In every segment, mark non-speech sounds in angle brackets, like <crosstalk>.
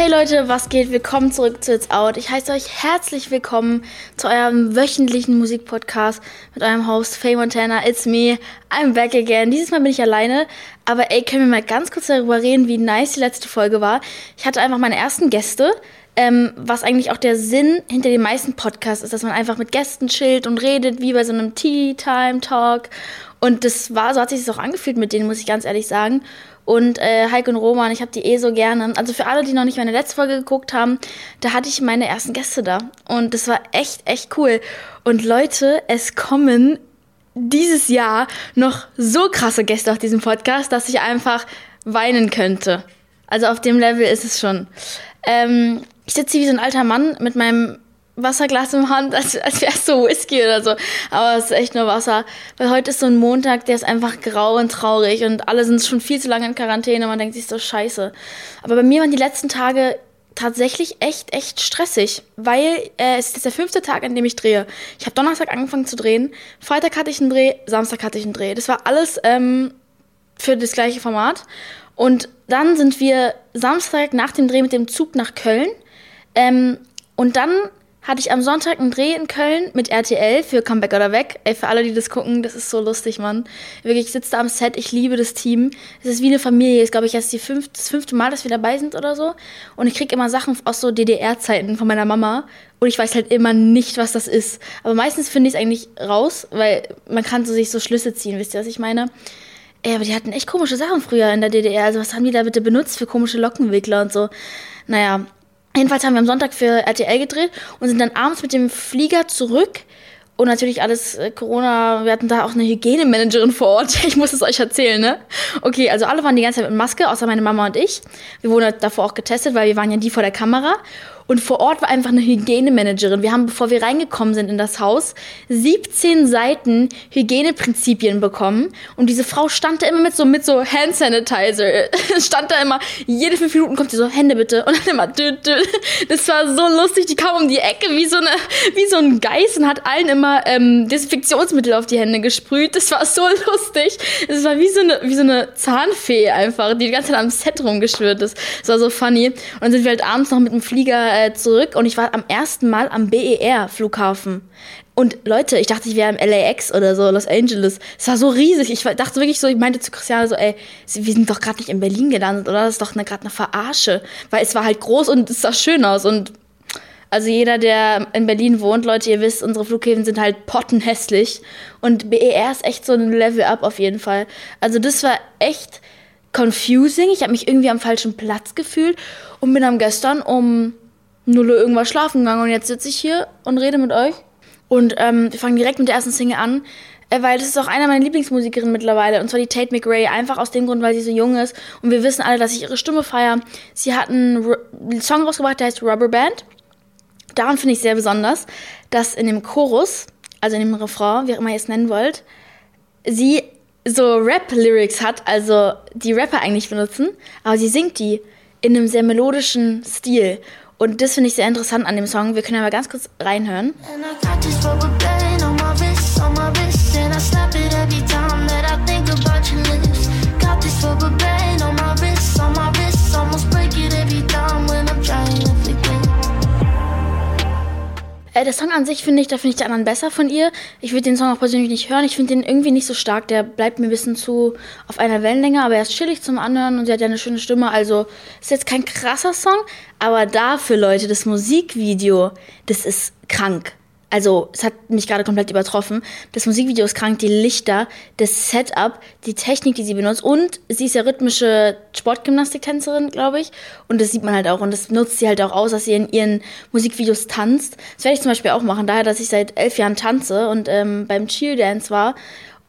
Hey Leute, was geht? Willkommen zurück zu It's Out. Ich heiße euch herzlich willkommen zu eurem wöchentlichen Musikpodcast mit eurem Host Faye Montana. It's me. I'm back again. Dieses Mal bin ich alleine. Aber ey, können wir mal ganz kurz darüber reden, wie nice die letzte Folge war. Ich hatte einfach meine ersten Gäste. Ähm, was eigentlich auch der Sinn hinter den meisten Podcasts ist, dass man einfach mit Gästen chillt und redet, wie bei so einem Tea-Time-Talk. Und das war, so hat sich das auch angefühlt mit denen, muss ich ganz ehrlich sagen. Und äh, Heike und Roman, ich habe die eh so gerne. Also für alle, die noch nicht meine letzte Folge geguckt haben, da hatte ich meine ersten Gäste da. Und das war echt, echt cool. Und Leute, es kommen dieses Jahr noch so krasse Gäste auf diesem Podcast, dass ich einfach weinen könnte. Also auf dem Level ist es schon. Ähm, ich sitze hier wie so ein alter Mann mit meinem Wasserglas im Hand, als, als wäre es so Whisky oder so. Aber es ist echt nur Wasser. Weil heute ist so ein Montag, der ist einfach grau und traurig und alle sind schon viel zu lange in Quarantäne. Man denkt sich so scheiße. Aber bei mir waren die letzten Tage tatsächlich echt, echt stressig, weil äh, es ist jetzt der fünfte Tag, an dem ich drehe. Ich habe Donnerstag angefangen zu drehen, Freitag hatte ich einen Dreh, Samstag hatte ich einen Dreh. Das war alles ähm, für das gleiche Format. Und dann sind wir Samstag nach dem Dreh mit dem Zug nach Köln. Ähm, und dann hatte ich am Sonntag einen Dreh in Köln mit RTL für Comeback oder Weg. Ey, für alle, die das gucken, das ist so lustig, Mann. Wirklich, ich sitze da am Set, ich liebe das Team. Es ist wie eine Familie. Ist, glaube ich, erst die fünf, das fünfte Mal, dass wir dabei sind oder so. Und ich kriege immer Sachen aus so DDR-Zeiten von meiner Mama. Und ich weiß halt immer nicht, was das ist. Aber meistens finde ich es eigentlich raus, weil man kann so sich so Schlüsse ziehen, wisst ihr, was ich meine? Ey, aber die hatten echt komische Sachen früher in der DDR. Also was haben die da bitte benutzt für komische Lockenwickler und so? Naja, Jedenfalls haben wir am Sonntag für RTL gedreht und sind dann abends mit dem Flieger zurück. Und natürlich alles äh, Corona, wir hatten da auch eine Hygienemanagerin vor Ort. <laughs> Ich muss es euch erzählen, ne? Okay, also alle waren die ganze Zeit mit Maske, außer meine Mama und ich. Wir wurden davor auch getestet, weil wir waren ja die vor der Kamera. Und vor Ort war einfach eine Hygienemanagerin. Wir haben, bevor wir reingekommen sind in das Haus, 17 Seiten Hygieneprinzipien bekommen. Und diese Frau stand da immer mit so, mit so Hand Sanitizer. <laughs> stand da immer, jede fünf Minuten kommt sie so, Hände bitte. Und dann immer, dü, dü. Das war so lustig. Die kam um die Ecke wie so, eine, wie so ein Geist und hat allen immer ähm, Desinfektionsmittel auf die Hände gesprüht. Das war so <laughs> lustig. Das war wie so eine, wie so eine Zahnfee einfach, die die ganze Zeit am Set rumgeschwört ist. Das war so funny. Und dann sind wir halt abends noch mit dem Flieger äh, zurück und ich war am ersten Mal am BER-Flughafen. Und Leute, ich dachte, ich wäre im LAX oder so, Los Angeles. Es war so riesig. Ich dachte wirklich so, ich meinte zu Christiane so, ey, wir sind doch gerade nicht in Berlin gelandet, oder? Das ist doch gerade eine Verarsche. Weil es war halt groß und es sah schön aus. Und also jeder, der in Berlin wohnt, Leute, ihr wisst, unsere Flughäfen sind halt pottenhässlich. Und BER ist echt so ein Level up auf jeden Fall. Also das war echt confusing. Ich habe mich irgendwie am falschen Platz gefühlt und bin am gestern um null irgendwas schlafen gegangen und jetzt sitze ich hier und rede mit euch. Und ähm, wir fangen direkt mit der ersten Single an, äh, weil das ist auch einer meiner Lieblingsmusikerinnen mittlerweile, und zwar die Tate McRae, einfach aus dem Grund, weil sie so jung ist. Und wir wissen alle, dass ich ihre Stimme feiere. Sie hat einen, einen Song rausgebracht, der heißt Rubber Band. Daran finde ich sehr besonders, dass in dem Chorus, also in dem Refrain, wie auch immer ihr es nennen wollt, sie so Rap-Lyrics hat, also die Rapper eigentlich benutzen, aber sie singt die in einem sehr melodischen Stil. Und das finde ich sehr interessant an dem Song. Wir können aber ganz kurz reinhören. Äh, der Song an sich finde ich, da finde ich die anderen besser von ihr. Ich würde den Song auch persönlich nicht hören. Ich finde den irgendwie nicht so stark. Der bleibt mir ein bisschen zu auf einer Wellenlänge, aber er ist chillig zum Anhören und sie hat ja eine schöne Stimme. Also ist jetzt kein krasser Song, aber dafür, Leute, das Musikvideo, das ist krank also es hat mich gerade komplett übertroffen. Das Musikvideo ist krank, die Lichter, das Setup, die Technik, die sie benutzt und sie ist ja rhythmische Sportgymnastiktänzerin, glaube ich. Und das sieht man halt auch und das nutzt sie halt auch aus, dass sie in ihren Musikvideos tanzt. Das werde ich zum Beispiel auch machen, daher, dass ich seit elf Jahren tanze und ähm, beim Cheer Dance war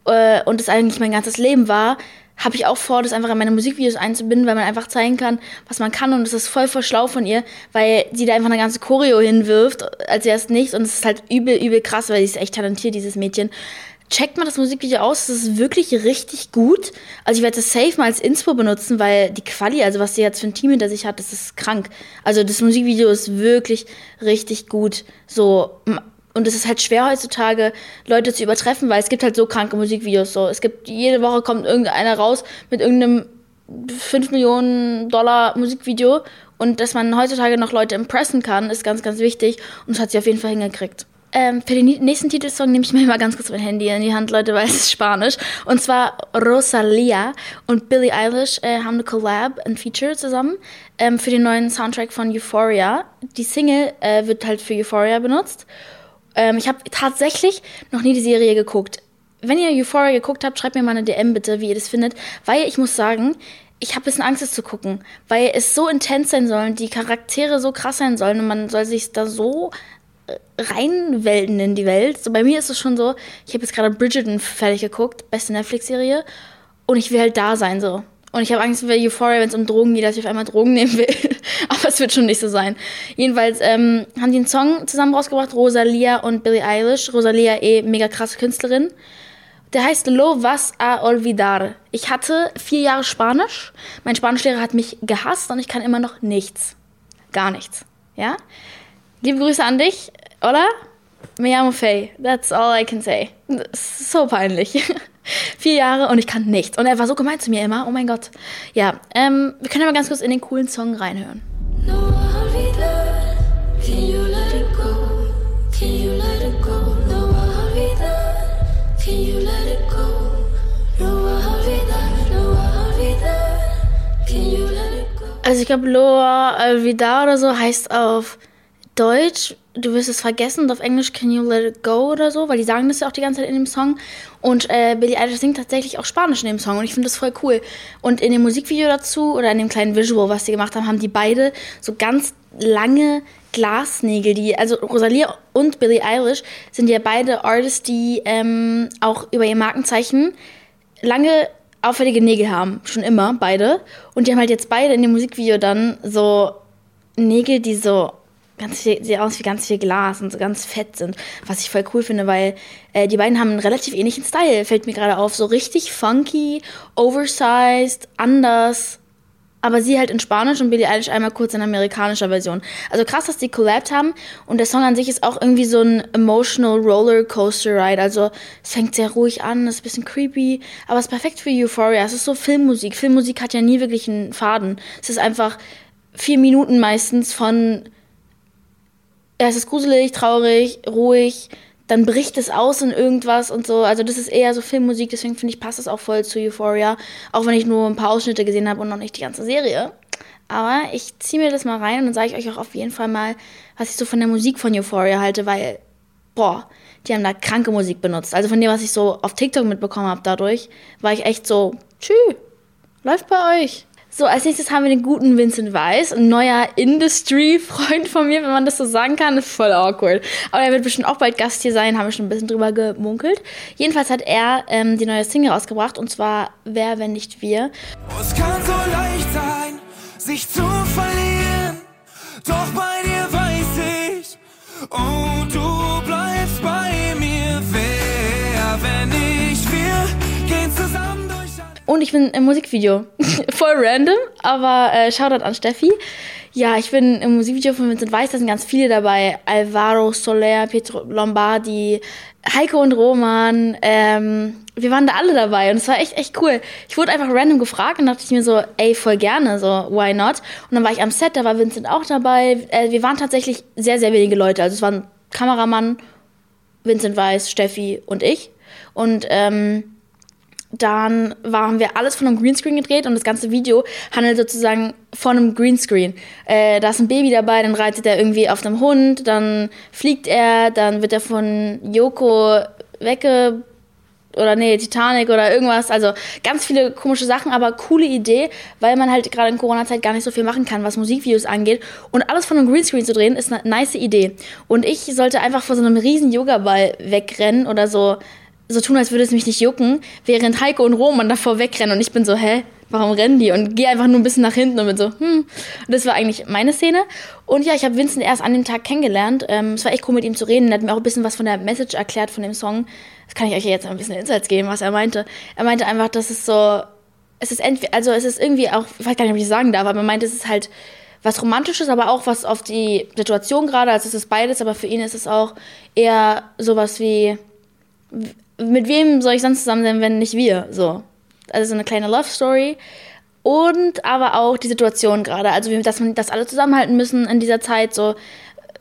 äh, und das eigentlich mein ganzes Leben war, habe ich auch vor, das einfach in meine Musikvideos einzubinden, weil man einfach zeigen kann, was man kann. Und es ist voll voll schlau von ihr, weil sie da einfach eine ganze Choreo hinwirft, als erst nicht. Und es ist halt übel, übel krass, weil sie ist echt talentiert, dieses Mädchen. Checkt mal das Musikvideo aus, das ist wirklich richtig gut. Also ich werde das safe mal als Inspo benutzen, weil die Quali, also was sie jetzt für ein Team hinter sich hat, das ist krank. Also das Musikvideo ist wirklich richtig gut. So, und es ist halt schwer heutzutage, Leute zu übertreffen, weil es gibt halt so kranke Musikvideos. So, es gibt jede Woche kommt irgendeiner raus mit irgendeinem 5 Millionen Dollar Musikvideo Und dass man heutzutage noch Leute impressen kann, ist ganz, ganz wichtig. Und das hat sie auf jeden Fall hingekriegt. Ähm, für den nächsten Titelsong nehme ich mir mal ganz kurz mein Handy in die Hand, Leute, weil es ist Spanisch. Und zwar Rosalia und Billie Eilish äh, haben eine Collab, ein Feature zusammen ähm, für den neuen Soundtrack von Euphoria. Die Single äh, wird halt für Euphoria benutzt. Ähm, ich habe tatsächlich noch nie die Serie geguckt. Wenn ihr Euphoria geguckt habt, schreibt mir mal eine DM bitte, wie ihr das findet, weil ich muss sagen, ich habe ein bisschen Angst, es zu gucken, weil es so intens sein soll, die Charaktere so krass sein sollen und man soll sich da so reinwelten in die Welt. So bei mir ist es schon so, ich habe jetzt gerade Bridgerton fertig geguckt, beste Netflix-Serie, und ich will halt da sein so. Und ich habe Angst vor Euphoria, wenn es um Drogen geht, dass ich auf einmal Drogen <laughs> nehmen will. Aber es wird schon nicht so sein. Jedenfalls ähm, haben die einen Song zusammen rausgebracht, Rosalia und Billie Eilish. Rosalia eh mega krasse Künstlerin. Der heißt Lo vas a olvidar. Ich hatte vier Jahre Spanisch. Mein Spanischlehrer hat mich gehasst und ich kann immer noch nichts. Gar nichts. Ja? Liebe Grüße an dich. Hola, me llamo Faye. That's all I can say. So peinlich. <laughs> Vier Jahre und ich kann nichts. Und er war so gemein zu mir immer. Oh mein Gott. Ja, ähm, wir können aber ganz kurz in den coolen Song reinhören. No, Also ich glaube, Loa Alvida oder so heißt auf Deutsch, du wirst es vergessen, und auf Englisch Can You Let It Go oder so, weil die sagen das ja auch die ganze Zeit in dem Song. Und äh, Billie Eilish singt tatsächlich auch Spanisch in dem Song und ich finde das voll cool. Und in dem Musikvideo dazu oder in dem kleinen Visual, was sie gemacht haben, haben die beide so ganz lange Glasnägel, die, also Rosalia und Billie Eilish sind ja beide Artists, die ähm, auch über ihr Markenzeichen lange auffällige Nägel haben, schon immer, beide. Und die haben halt jetzt beide in dem Musikvideo dann so Nägel, die so ganz viel, sehen aus wie ganz viel Glas und so ganz fett sind, was ich voll cool finde, weil äh, die beiden haben einen relativ ähnlichen Style, fällt mir gerade auf. So richtig funky, oversized, anders. Aber sie halt in Spanisch und Billie Eilish einmal kurz in amerikanischer Version. Also krass, dass die collabed haben. Und der Song an sich ist auch irgendwie so ein emotional Rollercoaster Ride. Also es fängt sehr ruhig an, ist ein bisschen creepy. Aber es ist perfekt für Euphoria. Es ist so Filmmusik. Filmmusik hat ja nie wirklich einen Faden. Es ist einfach vier Minuten meistens von ja, es ist gruselig, traurig, ruhig, dann bricht es aus in irgendwas und so. Also das ist eher so Filmmusik, deswegen finde ich, passt es auch voll zu Euphoria. Auch wenn ich nur ein paar Ausschnitte gesehen habe und noch nicht die ganze Serie. Aber ich ziehe mir das mal rein und dann sage ich euch auch auf jeden Fall mal, was ich so von der Musik von Euphoria halte, weil, boah, die haben da kranke Musik benutzt. Also von dem, was ich so auf TikTok mitbekommen habe dadurch, war ich echt so, tschü, läuft bei euch. So, als nächstes haben wir den guten Vincent Weiss, ein neuer Industry-Freund von mir, wenn man das so sagen kann. Voll awkward. Aber er wird bestimmt auch bald Gast hier sein, haben wir schon ein bisschen drüber gemunkelt. Jedenfalls hat er ähm, die neue Single rausgebracht und zwar Wer, wenn nicht wir. Es kann so leicht sein, sich zu verlieren, doch bei dir weiß ich, oh, du und ich bin im Musikvideo. <laughs> Voll random, aber äh, Shoutout an Steffi. Ja, ich bin im Musikvideo von Vincent Weiss, da sind ganz viele dabei. Alvaro Soler, Pietro Lombardi, Heiko und Roman. Ähm, wir waren da alle dabei und es war echt, echt cool. Ich wurde einfach random gefragt und dachte ich mir so, ey, voll gerne, so, why not? Und dann war ich am Set, da war Vincent auch dabei. Äh, wir waren tatsächlich sehr, sehr wenige Leute. Also es waren Kameramann, Vincent Weiss, Steffi und ich. Und ähm, dann waren wir alles von einem Greenscreen gedreht und das ganze Video handelt sozusagen von einem Greenscreen. Äh, da ist ein Baby dabei, dann reitet er irgendwie auf einem Hund, dann fliegt er, dann wird er von Yoko wegge oder nee, Titanic oder irgendwas. Also ganz viele komische Sachen, aber coole Idee, weil man halt gerade in Corona-Zeit gar nicht so viel machen kann, was Musikvideos angeht. Und alles von einem Greenscreen zu drehen, ist eine nice Idee. Und ich sollte einfach vor so einem riesen Yoga-Ball wegrennen oder so so tun, als würde es mich nicht jucken, während Heiko und Roman davor wegrennen und ich bin so, hä, warum rennen die? Und gehe einfach nur ein bisschen nach hinten und bin so, hm. Und das war eigentlich meine Szene. Und ja, ich habe Vincent erst an dem Tag kennengelernt. Ähm, es war echt cool, mit ihm zu reden. Er hat mir auch ein bisschen was von der Message erklärt von dem Song. Das kann ich euch jetzt ein bisschen Insights geben, was er meinte. Er meinte einfach, dass es so, es ist entweder, also es ist irgendwie auch, ich weiß gar nicht, ob ich sagen darf, aber er meinte, es ist halt was Romantisches, aber auch was auf die Situation gerade, also es ist beides, aber für ihn ist es auch eher sowas wie, mit wem soll ich sonst zusammen sein, wenn nicht wir? So. Also so eine kleine Love Story. und aber auch die Situation gerade. Also, dass man das alle zusammenhalten müssen in dieser Zeit. So,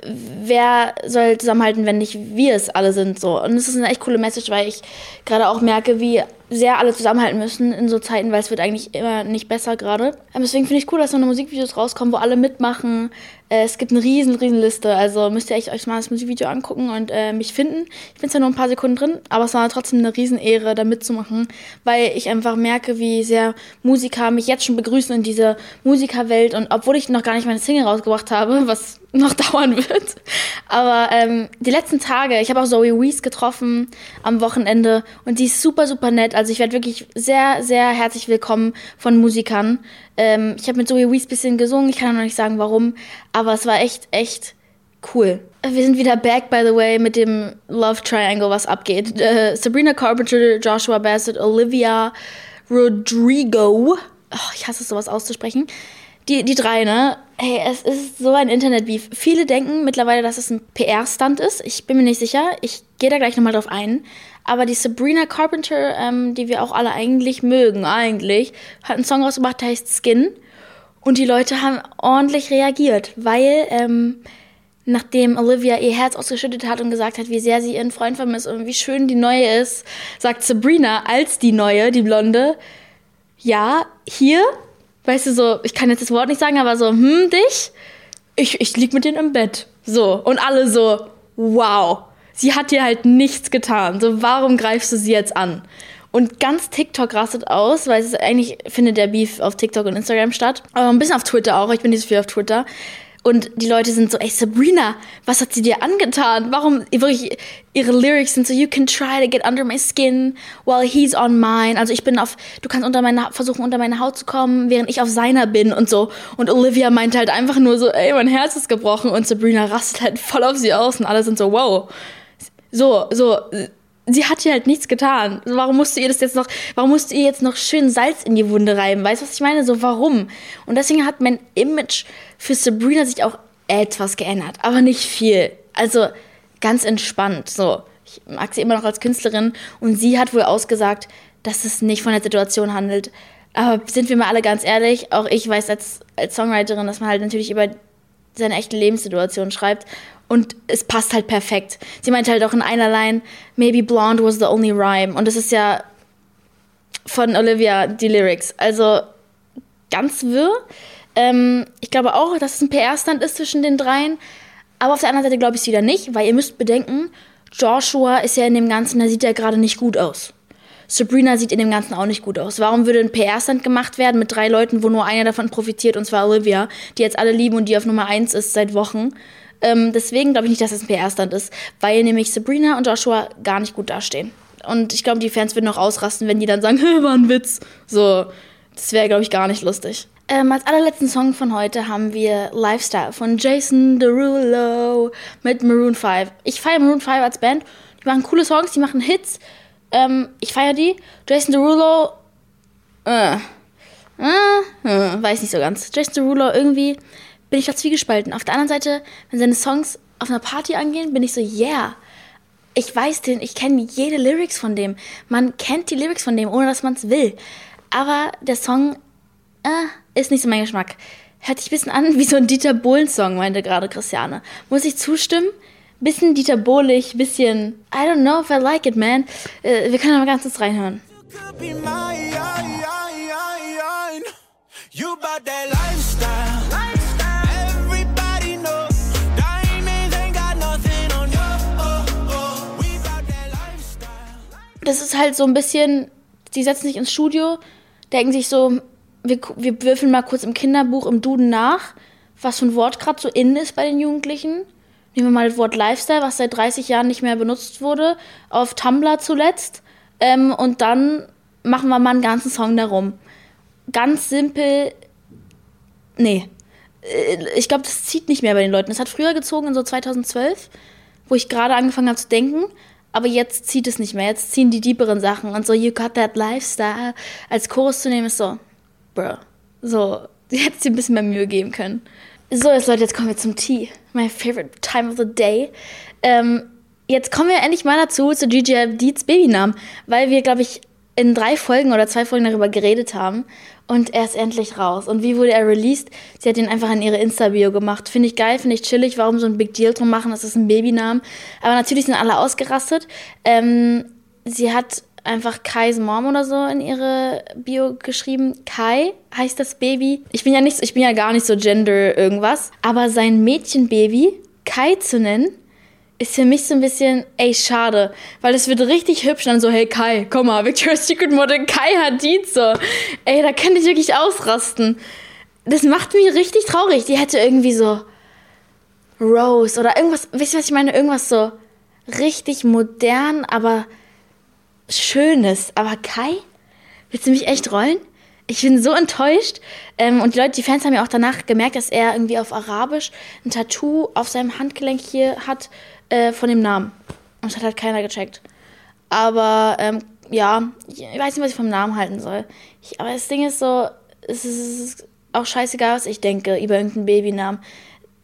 wer soll zusammenhalten, wenn nicht wir es alle sind. So. Und es ist eine echt coole Message, weil ich gerade auch merke, wie sehr alle zusammenhalten müssen in so Zeiten, weil es wird eigentlich immer nicht besser gerade. Ähm, deswegen finde ich cool, dass so eine Musikvideos rauskommen, wo alle mitmachen. Äh, es gibt eine riesen, riesen Liste. Also müsst ihr echt euch mal das Musikvideo angucken und äh, mich finden. Ich bin zwar nur ein paar Sekunden drin, aber es war trotzdem eine riesen Ehre, da mitzumachen, weil ich einfach merke, wie sehr Musiker mich jetzt schon begrüßen in dieser Musikerwelt. Und obwohl ich noch gar nicht meine Single rausgebracht habe, was <laughs> noch dauern wird. Aber ähm, die letzten Tage, ich habe auch Zoe Wees getroffen am Wochenende und die ist super, super nett. Also ich werde wirklich sehr, sehr herzlich willkommen von Musikern. Ähm, ich habe mit Zoe Wees bisschen gesungen, ich kann noch nicht sagen warum, aber es war echt, echt cool. Wir sind wieder back, by the way, mit dem Love Triangle, was abgeht. Äh, Sabrina Carpenter, Joshua Bassett, Olivia Rodrigo. Oh, ich hasse es, sowas auszusprechen die, die drei, ne? Hey, es ist so ein Internet-Beef. Viele denken mittlerweile, dass es ein PR-Stunt ist. Ich bin mir nicht sicher. Ich gehe da gleich nochmal drauf ein. Aber die Sabrina Carpenter, ähm, die wir auch alle eigentlich mögen, eigentlich, hat einen Song rausgebracht, der heißt Skin. Und die Leute haben ordentlich reagiert, weil ähm, nachdem Olivia ihr Herz ausgeschüttet hat und gesagt hat, wie sehr sie ihren Freund vermisst und wie schön die neue ist, sagt Sabrina als die neue, die Blonde, ja, hier weißt du, so, ich kann jetzt das Wort nicht sagen, aber so, hm, dich? Ich, ich lieg mit denen im Bett. So. Und alle so, wow. Sie hat dir halt nichts getan. So, warum greifst du sie jetzt an? Und ganz TikTok rastet aus, weil es eigentlich findet der Beef auf TikTok und Instagram statt. Aber ein bisschen auf Twitter auch. Ich bin nicht so viel auf Twitter. Und die Leute sind so, ey Sabrina, was hat sie dir angetan? Warum wirklich ihre Lyrics sind so, you can try to get under my skin while he's on mine. Also ich bin auf, du kannst unter meine versuchen unter meine Haut zu kommen, während ich auf seiner bin und so. Und Olivia meint halt einfach nur so, ey, mein Herz ist gebrochen und Sabrina rastet halt voll auf sie aus und alle sind so, wow. So, so sie hat ihr halt nichts getan. Warum musst du ihr das jetzt noch, warum musst du ihr jetzt noch schön Salz in die Wunde reiben? Weißt du, was ich meine? So, warum? Und deswegen hat mein Image für Sabrina sich auch etwas geändert, aber nicht viel. Also ganz entspannt. So, ich mag sie immer noch als Künstlerin und sie hat wohl ausgesagt, dass es nicht von der Situation handelt. Aber sind wir mal alle ganz ehrlich, auch ich weiß als, als Songwriterin, dass man halt natürlich über seine echte Lebenssituation schreibt und es passt halt perfekt. Sie meinte halt auch in einer Line, maybe blonde was the only rhyme. Und das ist ja von Olivia die Lyrics. Also ganz wirr. Ähm, ich glaube auch, dass es ein PR-Stand ist zwischen den dreien. Aber auf der anderen Seite glaube ich es wieder nicht, weil ihr müsst bedenken, Joshua ist ja in dem Ganzen, da sieht er gerade nicht gut aus. Sabrina sieht in dem Ganzen auch nicht gut aus. Warum würde ein PR-Stand gemacht werden mit drei Leuten, wo nur einer davon profitiert, und zwar Olivia, die jetzt alle lieben und die auf Nummer eins ist seit Wochen? Ähm, deswegen glaube ich nicht, dass das ein PR-Stand ist, weil nämlich Sabrina und Joshua gar nicht gut dastehen. Und ich glaube, die Fans würden auch ausrasten, wenn die dann sagen, <laughs> war ein Witz. So, das wäre, glaube ich, gar nicht lustig. Ähm, als allerletzten Song von heute haben wir Lifestyle von Jason Derulo mit Maroon 5. Ich feiere Maroon 5 als Band. Die machen coole Songs, die machen Hits. Ähm, ich feiere die. Jason Derulo, äh, äh, äh, weiß nicht so ganz. Jason Derulo irgendwie bin ich da zwiegespalten. Auf der anderen Seite, wenn seine Songs auf einer Party angehen, bin ich so, yeah. Ich weiß den, ich kenne jede Lyrics von dem. Man kennt die Lyrics von dem, ohne dass man es will. Aber der Song äh, ist nicht so mein Geschmack. Hört sich ein bisschen an wie so ein Dieter Bohlen-Song, meinte gerade Christiane. Muss ich zustimmen? Bisschen Dieter Bohlig, bisschen I don't know if I like it, man. Äh, wir können aber ganz kurz reinhören. You about that lifestyle. das ist halt so ein bisschen, die setzen sich ins Studio, denken sich so, wir, wir würfeln mal kurz im Kinderbuch, im Duden nach, was für ein Wort gerade so in ist bei den Jugendlichen. Nehmen wir mal das Wort Lifestyle, was seit 30 Jahren nicht mehr benutzt wurde, auf Tumblr zuletzt. Ähm, und dann machen wir mal einen ganzen Song darum. Ganz simpel. Nee. Äh, ich glaube, das zieht nicht mehr bei den Leuten. Das hat früher gezogen, in so 2012, wo ich gerade angefangen habe zu denken. Aber jetzt zieht es nicht mehr. Jetzt ziehen die deeperen Sachen. Und so, you got that lifestyle. Als Chorus zu nehmen, ist so, bruh. So, <laughs> hätte sich ein bisschen mehr Mühe geben können. So, jetzt Leute, jetzt kommen wir zum Tea. My favorite time of the day. Ähm, jetzt kommen wir endlich mal dazu, zu Gigi Deeds Babynamen. Weil wir, glaube ich, in drei Folgen oder zwei Folgen darüber geredet haben. Und er ist endlich raus. Und wie wurde er released? Sie hat ihn einfach in ihre Insta-Bio gemacht. Finde ich geil, finde ich chillig. Warum so ein Big Deal drum machen? Das ist ein Babynamen. Aber natürlich sind alle ausgerastet. Ähm, sie hat einfach Kais Mom oder so in ihre Bio geschrieben. Kai heißt das Baby. Ich bin ja nicht, ich bin ja gar nicht so Gender irgendwas. Aber sein Mädchenbaby Kai zu nennen, ist für mich so ein bisschen, ey, schade. Weil es wird richtig hübsch dann so, hey Kai, komm mal, Victoria's Secret Model Kai Hadid so. Ey, da kann ich wirklich ausrasten. Das macht mich richtig traurig. Die hätte irgendwie so Rose oder irgendwas, wisst ihr, was ich meine? Irgendwas so richtig modern, aber schönes. Aber Kai, willst du mich echt rollen? Ich bin so enttäuscht. Ähm, und die Leute, die Fans haben ja auch danach gemerkt, dass er irgendwie auf Arabisch ein Tattoo auf seinem Handgelenk hier hat äh, von dem Namen. Und das hat halt keiner gecheckt. Aber ähm, ja, ich weiß nicht, was ich vom Namen halten soll. Ich, aber das Ding ist so, es ist auch scheißegal, was ich denke über irgendeinen Babynamen.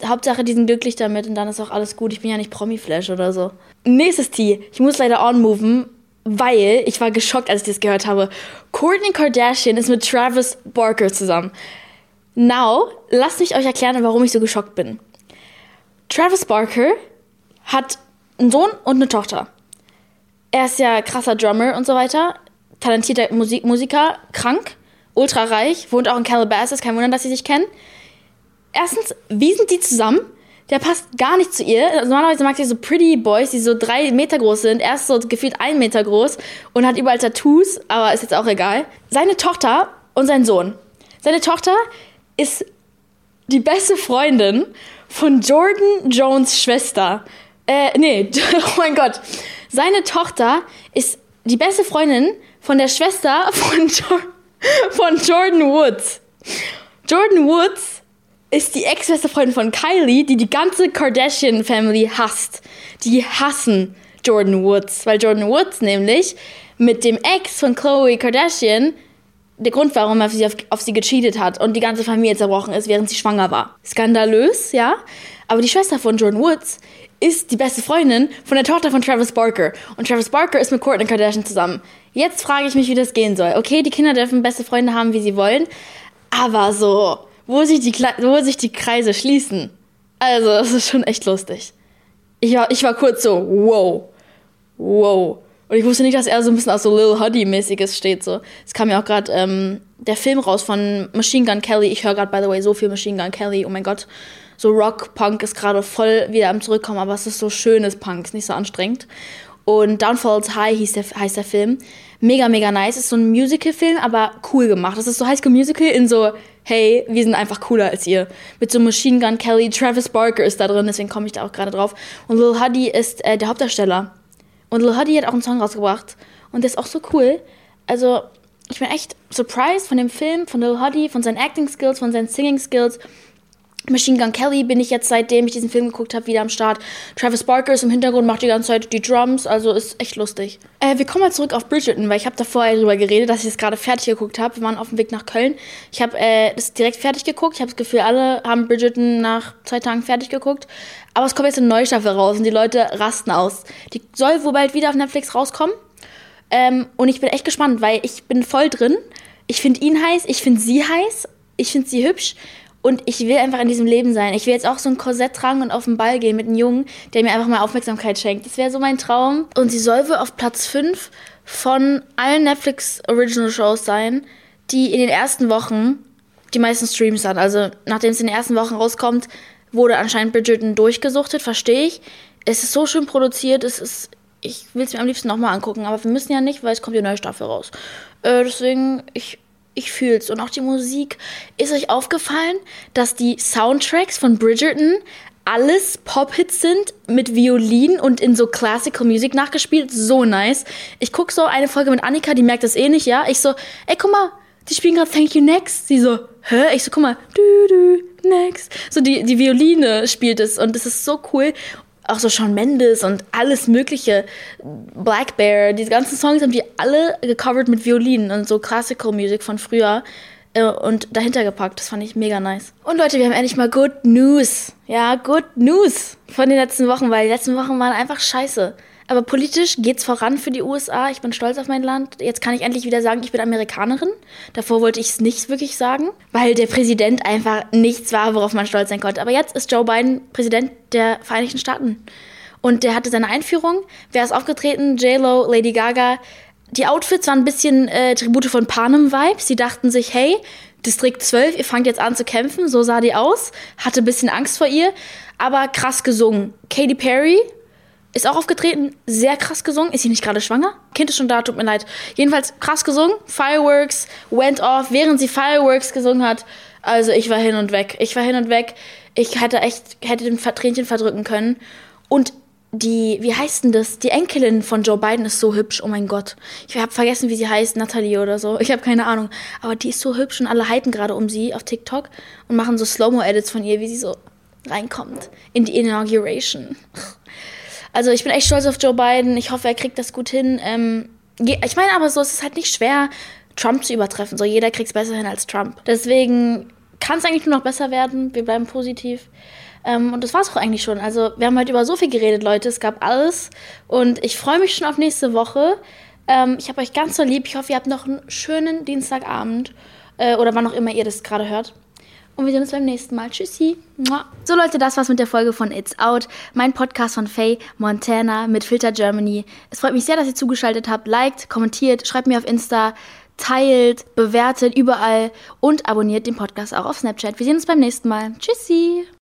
Hauptsache, die sind glücklich damit und dann ist auch alles gut. Ich bin ja nicht Promi-Flash oder so. Nächstes Tee. Ich muss leider on-moven, weil ich war geschockt, als ich das gehört habe. Kourtney Kardashian ist mit Travis Barker zusammen. Now, lasst mich euch erklären, warum ich so geschockt bin. Travis Barker hat einen Sohn und eine Tochter. Er ist ja krasser Drummer und so weiter, talentierter Musik Musiker, krank, ultra reich, wohnt auch in Calabasas, kein Wunder, dass sie sich kennen. Erstens, wie sind die zusammen? Der passt gar nicht zu ihr. Normalerweise mag sie so Pretty Boys, die so drei Meter groß sind. Er ist so gefühlt ein Meter groß und hat überall Tattoos, aber ist jetzt auch egal. Seine Tochter und sein Sohn. Seine Tochter ist die beste Freundin von Jordan Jones Schwester. Äh, nee, <laughs> oh mein Gott. Seine Tochter ist die beste Freundin von der Schwester von, jo <laughs> von Jordan Woods. Jordan Woods ist die ex-beste Freundin von Kylie, die die ganze Kardashian-Family hasst. Die hassen Jordan Woods, weil Jordan Woods nämlich mit dem Ex von Chloe Kardashian der Grund, warum er auf sie, auf, auf sie gecheatet hat und die ganze Familie zerbrochen ist, während sie schwanger war. Skandalös, ja. Aber die Schwester von Jordan Woods ist die beste Freundin von der Tochter von Travis Barker. Und Travis Barker ist mit Kourtney Kardashian zusammen. Jetzt frage ich mich, wie das gehen soll. Okay, die Kinder dürfen beste Freunde haben, wie sie wollen. Aber so, wo sich die, wo sich die Kreise schließen. Also, das ist schon echt lustig. Ich war, ich war kurz so, wow. Wow. Und ich wusste nicht, dass er so ein bisschen aus so Lil Huddy-mäßiges steht. So. Es kam ja auch gerade ähm, der Film raus von Machine Gun Kelly. Ich höre gerade, by the way, so viel Machine Gun Kelly. Oh mein Gott so Rock-Punk ist gerade voll wieder am Zurückkommen, aber es ist so schönes Punk, ist nicht so anstrengend. Und Downfalls High hieß der, heißt der Film. Mega, mega nice. Ist so ein Musical-Film, aber cool gemacht. Das ist so High School Musical in so, hey, wir sind einfach cooler als ihr. Mit so Machine Gun Kelly, Travis Barker ist da drin, deswegen komme ich da auch gerade drauf. Und Lil Huddy ist äh, der Hauptdarsteller. Und Lil Huddy hat auch einen Song rausgebracht. Und der ist auch so cool. Also, ich bin echt surprised von dem Film, von Lil Huddy, von seinen Acting Skills, von seinen Singing Skills. Machine Gun Kelly bin ich jetzt, seitdem ich diesen Film geguckt habe, wieder am Start. Travis Barker ist im Hintergrund, macht die ganze Zeit die Drums, also ist echt lustig. Äh, wir kommen mal zurück auf Bridgerton, weil ich habe davor darüber geredet, dass ich es gerade fertig geguckt habe. Wir waren auf dem Weg nach Köln. Ich habe äh, das direkt fertig geguckt. Ich habe das Gefühl, alle haben Bridgerton nach zwei Tagen fertig geguckt. Aber es kommt jetzt eine neue Staffel raus und die Leute rasten aus. Die soll wohl bald wieder auf Netflix rauskommen. Ähm, und ich bin echt gespannt, weil ich bin voll drin. Ich finde ihn heiß, ich finde sie heiß, ich finde sie hübsch und ich will einfach in diesem Leben sein. Ich will jetzt auch so ein Korsett tragen und auf den Ball gehen mit einem Jungen, der mir einfach mal Aufmerksamkeit schenkt. Das wäre so mein Traum. Und sie soll wohl auf Platz 5 von allen Netflix Original Shows sein, die in den ersten Wochen die meisten Streams hat. Also nachdem es in den ersten Wochen rauskommt, wurde anscheinend Bridgerton durchgesuchtet, verstehe ich. Es ist so schön produziert, es ist. Ich will es mir am liebsten nochmal angucken, aber wir müssen ja nicht, weil es kommt die neue Staffel raus. Äh, deswegen, ich ich fühl's. Und auch die Musik. Ist euch aufgefallen, dass die Soundtracks von Bridgerton alles Pop-Hits sind mit Violin und in so Classical Music nachgespielt? So nice. Ich guck so eine Folge mit Annika, die merkt das eh nicht, ja? Ich so, ey, guck mal, die spielen gerade Thank You Next. Sie so, hä? Ich so, guck mal, du, du, next. So, die, die Violine spielt es und das ist so cool auch so Shawn Mendes und alles mögliche, Black Bear, diese ganzen Songs haben die alle gecovert mit Violinen und so Classical Music von früher äh, und dahinter gepackt. Das fand ich mega nice. Und Leute, wir haben endlich mal Good News. Ja, Good News von den letzten Wochen, weil die letzten Wochen waren einfach scheiße. Aber politisch geht's voran für die USA. Ich bin stolz auf mein Land. Jetzt kann ich endlich wieder sagen, ich bin Amerikanerin. Davor wollte ich es nicht wirklich sagen, weil der Präsident einfach nichts war, worauf man stolz sein konnte. Aber jetzt ist Joe Biden Präsident der Vereinigten Staaten. Und der hatte seine Einführung. Wer ist aufgetreten? J-Lo, Lady Gaga. Die Outfits waren ein bisschen äh, Tribute von Panem-Vibes. Sie dachten sich, hey, Distrikt 12, ihr fangt jetzt an zu kämpfen. So sah die aus. Hatte ein bisschen Angst vor ihr. Aber krass gesungen. Katy Perry ist auch aufgetreten, sehr krass gesungen. Ist sie nicht gerade schwanger? Kind ist schon da, tut mir leid. Jedenfalls krass gesungen. Fireworks went off, während sie Fireworks gesungen hat. Also ich war hin und weg. Ich war hin und weg. Ich hätte echt, hätte den Tränchen verdrücken können. Und die, wie heißt denn das? Die Enkelin von Joe Biden ist so hübsch. Oh mein Gott. Ich habe vergessen, wie sie heißt. Natalie oder so. Ich habe keine Ahnung. Aber die ist so hübsch und alle hypen gerade um sie auf TikTok und machen so Slow-Mo-Edits von ihr, wie sie so reinkommt in die Inauguration. Also ich bin echt stolz auf Joe Biden. Ich hoffe, er kriegt das gut hin. Ähm, ich meine aber so, es ist halt nicht schwer, Trump zu übertreffen. So jeder kriegt es besser hin als Trump. Deswegen kann es eigentlich nur noch besser werden. Wir bleiben positiv. Ähm, und das war es auch eigentlich schon. Also wir haben heute über so viel geredet, Leute. Es gab alles. Und ich freue mich schon auf nächste Woche. Ähm, ich habe euch ganz so lieb. Ich hoffe, ihr habt noch einen schönen Dienstagabend. Äh, oder wann auch immer ihr das gerade hört. Und wir sehen uns beim nächsten Mal. Tschüssi. So Leute, das war's mit der Folge von It's Out, mein Podcast von Faye Montana mit Filter Germany. Es freut mich sehr, dass ihr zugeschaltet habt. Liked, kommentiert, schreibt mir auf Insta, teilt, bewertet überall und abonniert den Podcast auch auf Snapchat. Wir sehen uns beim nächsten Mal. Tschüssi.